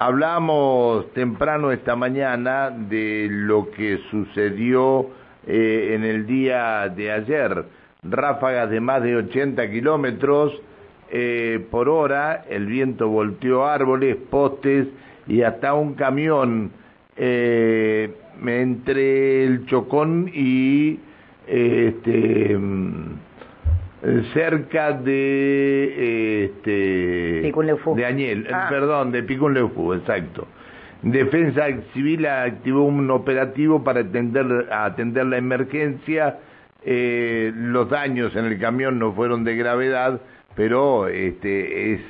Hablamos temprano esta mañana de lo que sucedió eh, en el día de ayer. Ráfagas de más de 80 kilómetros eh, por hora, el viento volteó árboles, postes y hasta un camión eh, entre el Chocón y este eh, cerca de este de Añel, eh, ah. perdón, de Picún Leufú, exacto. Defensa Civil activó un operativo para atender, atender la emergencia. Eh, los daños en el camión no fueron de gravedad, pero este es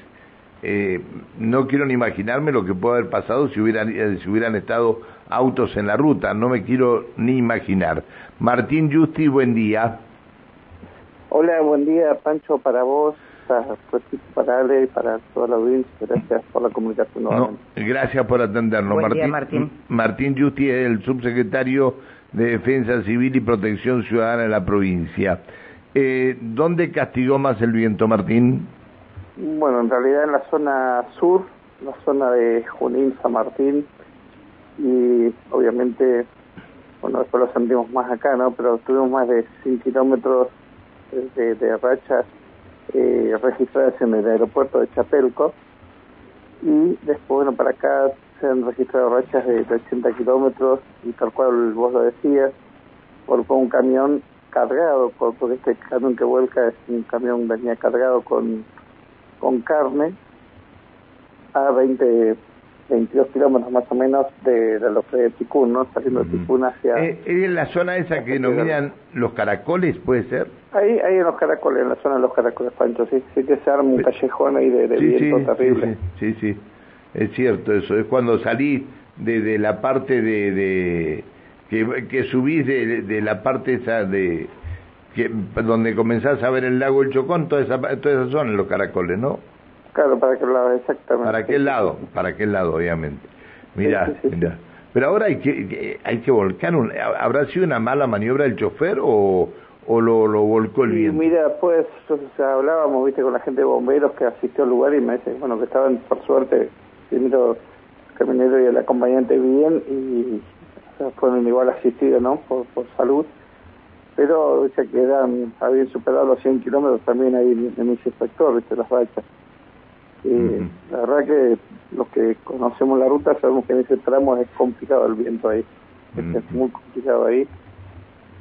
eh, no quiero ni imaginarme lo que puede haber pasado si hubieran si hubieran estado autos en la ruta. No me quiero ni imaginar. Martín Justi, buen día. Hola, buen día, Pancho, para vos, para Ale y para toda la audiencia. Gracias por la comunicación. No, gracias por atendernos. Martín, Martín. Martín Justi es el subsecretario de Defensa Civil y Protección Ciudadana de la provincia. Eh, ¿Dónde castigó más el viento, Martín? Bueno, en realidad en la zona sur, la zona de Junín, San Martín, y obviamente, bueno, después lo sentimos más acá, ¿no? Pero tuvimos más de 100 kilómetros de, rachas eh, registradas en el aeropuerto de Chapelco. Y después, bueno, para acá se han registrado rachas de, 80 kilómetros y tal cual vos lo decías, por un camión cargado, porque este camión que vuelca es un camión venía cargado con, con carne a 20 22 kilómetros más o menos de, de lo que de Ticún, ¿no? Saliendo de Ticún hacia... ¿Es eh, en la zona esa que denominan los caracoles, puede ser? Ahí, ahí en los caracoles, en la zona de los caracoles, Pancho, sí, sí que se arma un callejón ahí de, de viento terrible. Sí, sí, es cierto eso, es cuando salís de, de la parte de... de que, que subís de, de la parte esa de... Que, donde comenzás a ver el lago El Chocón, toda esa, toda esa zona, los caracoles, ¿no? Claro, para aquel lado, exactamente. Para aquel lado, para aquel lado, obviamente. Mira, mira. Pero ahora hay que, hay que volcar, un, ¿habrá sido una mala maniobra del chofer o, o lo, lo volcó el viento? Mira, pues hablábamos, viste, con la gente de bomberos que asistió al lugar y me dice, bueno, que estaban, por suerte, primero el camionero y el acompañante bien y fueron igual asistidos, ¿no? Por, por salud. Pero, dice que eran, habían superado los 100 kilómetros también ahí en, en ese sector, viste, las rachas. Eh, La verdad que los que conocemos la ruta sabemos que en ese tramo es complicado el viento ahí, es muy complicado ahí.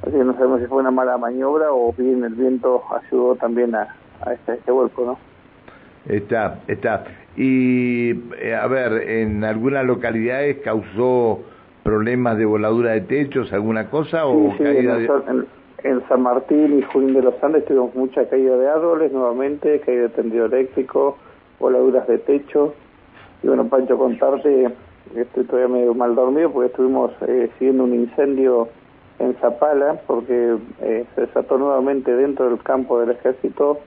Así que no sabemos si fue una mala maniobra o bien el viento ayudó también a, a este, este vuelco, ¿no? Está, está. Y, eh, a ver, ¿en algunas localidades causó problemas de voladura de techos, alguna cosa? o caída en, en, San Martín y Junín de los Andes tuvimos mucha caída de árboles nuevamente, caída de tendido eléctrico, voladuras de techo. Y bueno, Pancho, contarte, estoy todavía medio mal dormido porque estuvimos eh, siguiendo un incendio en Zapala porque eh, se desató nuevamente dentro del campo del ejército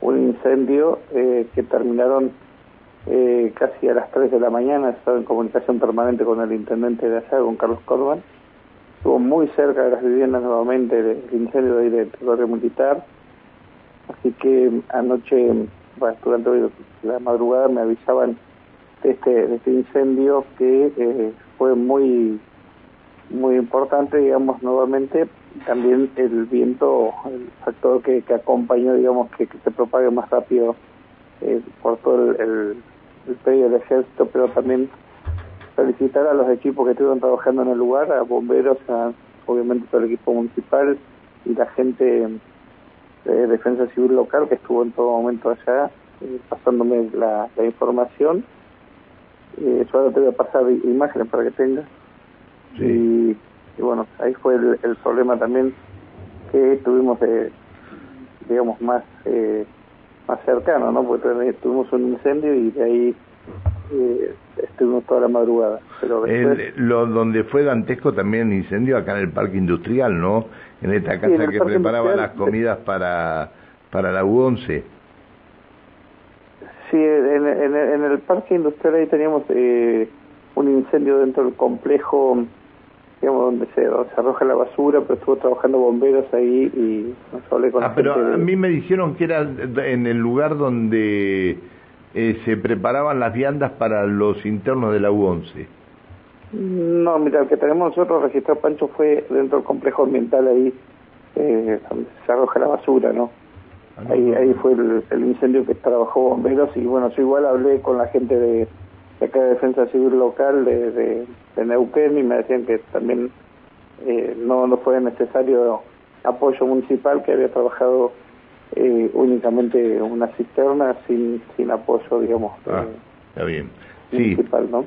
un incendio eh, que terminaron casi a las 3 de la mañana, estaba en comunicación permanente con el intendente de allá, con Carlos Corban. Estuvo muy cerca de las viviendas nuevamente el incendio de ahí del territorio militar. Así que anoche bueno, durante la madrugada me avisaban de este, este incendio que eh, fue muy muy importante, digamos, nuevamente, también el viento, el factor que, que acompañó, digamos, que, se propague más rápido eh, por todo el, el, el del ejército, pero también felicitar a los equipos que estuvieron trabajando en el lugar, a bomberos, a obviamente todo el equipo municipal y la gente de Defensa Civil Local que estuvo en todo momento allá eh, pasándome la, información. Eh, yo ahora te voy a pasar imágenes para que tengas. Y, bueno, ahí fue el, problema también que tuvimos, de, digamos, más eh, más cercano, ¿no? Porque tuvimos un incendio y de ahí eh, estuvimos toda la madrugada. Pero lo, donde fue dantesco también el incendio acá en el parque industrial, ¿no? En esta casa que preparaba las comidas para, para la U11. Sí, en, en, el parque industrial ahí teníamos eh, un incendio dentro del complejo, digamos, donde se, arroja la basura, pero estuvo trabajando bomberos ahí y nos hablé con ah, pero a mí me dijeron que era en el lugar donde eh, se preparaban las viandas para los internos de la U11. No, mira, el que tenemos nosotros registrado, Pancho, fue dentro del complejo ambiental ahí, eh, donde se arroja la basura, ¿no? Ah, ahí, ahí fue el, incendio que trabajó bomberos y bueno, yo igual hablé con la gente de, acá de Defensa Civil Local de, de, Neuquén y me decían que también eh, no, no fue necesario apoyo municipal, que había trabajado eh, únicamente una cisterna sin, sin apoyo, digamos, ah, está bien. municipal, ¿no?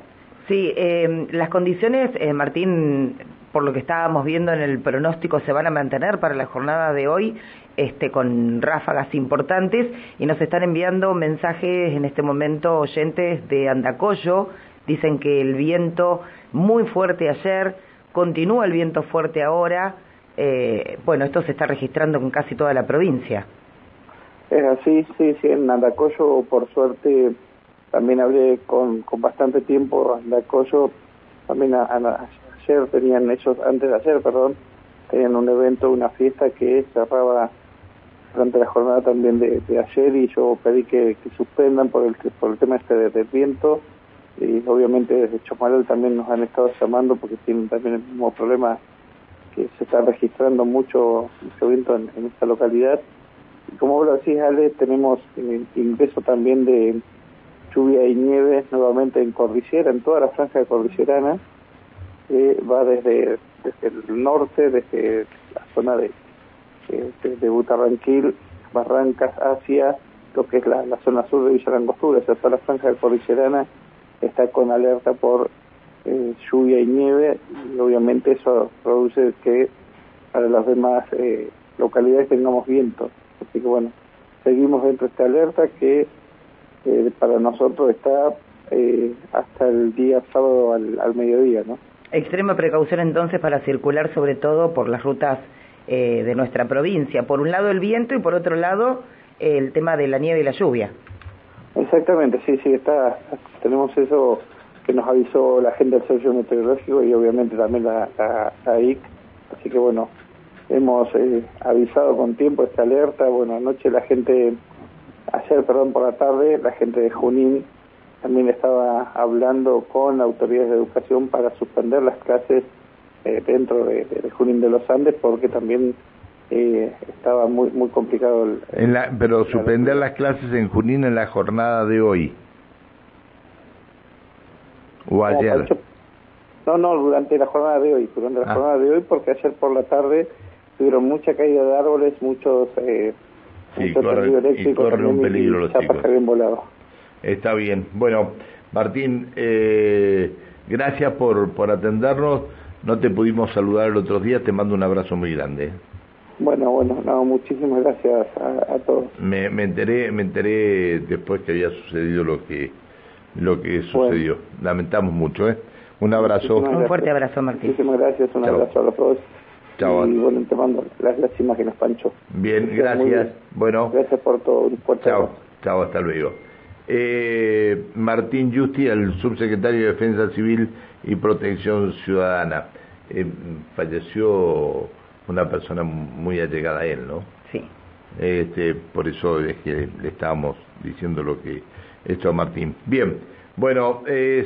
Sí, eh, las condiciones, eh, Martín, por lo que estábamos viendo en el pronóstico, se van a mantener para la jornada de hoy, este, con ráfagas importantes, y nos están enviando mensajes en este momento oyentes de Andacoyo, dicen que el viento muy fuerte ayer, continúa el viento fuerte ahora, eh, bueno, esto se está registrando en casi toda la provincia. Es así, sí, sí, en Andacoyo, por suerte, también hablé con, con bastante tiempo Andacoyo, también ayer tenían ellos, antes de ayer, perdón, tenían un evento, una fiesta que cerraba durante la jornada también de, ayer y yo pedí que, suspendan por el, por el tema este del viento y obviamente desde Chomalal también nos han estado llamando porque tienen también el mismo problema que se está registrando mucho, mucho viento en, esta localidad. Y como vos lo decís, Ale, tenemos eh, ingreso también de lluvia y nieve nuevamente en cordillera, en toda la franja de cordillerana, va desde, desde el norte, desde la zona de, de, de Butarranquil, Barrancas, hacia lo que es la, zona sur de Villa Langostura, o toda la franja de cordillerana está con alerta por eh, lluvia y nieve y obviamente eso produce que para las demás eh, localidades tengamos viento. Así que bueno, seguimos dentro de esta alerta que eh, para nosotros está eh, hasta el día sábado al, mediodía, ¿no? Extrema precaución entonces para circular sobre todo por las rutas eh, de nuestra provincia. Por un lado el viento y por otro lado el tema de la nieve y la lluvia. Exactamente, sí, sí, está, tenemos eso que nos avisó la gente del Servicio Meteorológico y obviamente también la, la, IC, así que bueno, hemos avisado con tiempo esta alerta, bueno, anoche la gente ayer, perdón, por la tarde, la gente de Junín también estaba hablando con autoridades de educación para suspender las clases eh, dentro de, Junín de los Andes porque también eh, estaba muy muy complicado. El, en la, pero suspender las clases en Junín en la jornada de hoy. ¿O ayer? No, no, durante la jornada de hoy, durante la ah. jornada de hoy porque ayer por la tarde tuvieron mucha caída de árboles, muchos... Eh, Sí, corre, y corren un peligro los chicos. Está bien. Bueno, Martín, eh, gracias por, por atendernos. No te pudimos saludar el otro día, te mando un abrazo muy grande. Bueno, bueno, no, muchísimas gracias a, todos. Me, me enteré, me enteré después que había sucedido lo que lo que sucedió. Lamentamos mucho, ¿eh? Un abrazo. Un fuerte abrazo, Martín. Muchísimas gracias, un abrazo a los dos. Chao. Y bueno, te mando las, las imágenes, Pancho. Bien, gracias. Bueno. Gracias por todo. chao, chao, hasta luego. Eh, Martín Justi, el subsecretario de Defensa Civil y Protección Ciudadana. Eh, falleció una persona muy allegada a él, ¿no? Sí. Este, por eso es que le estábamos diciendo lo que esto a Martín. Bien, bueno, eh,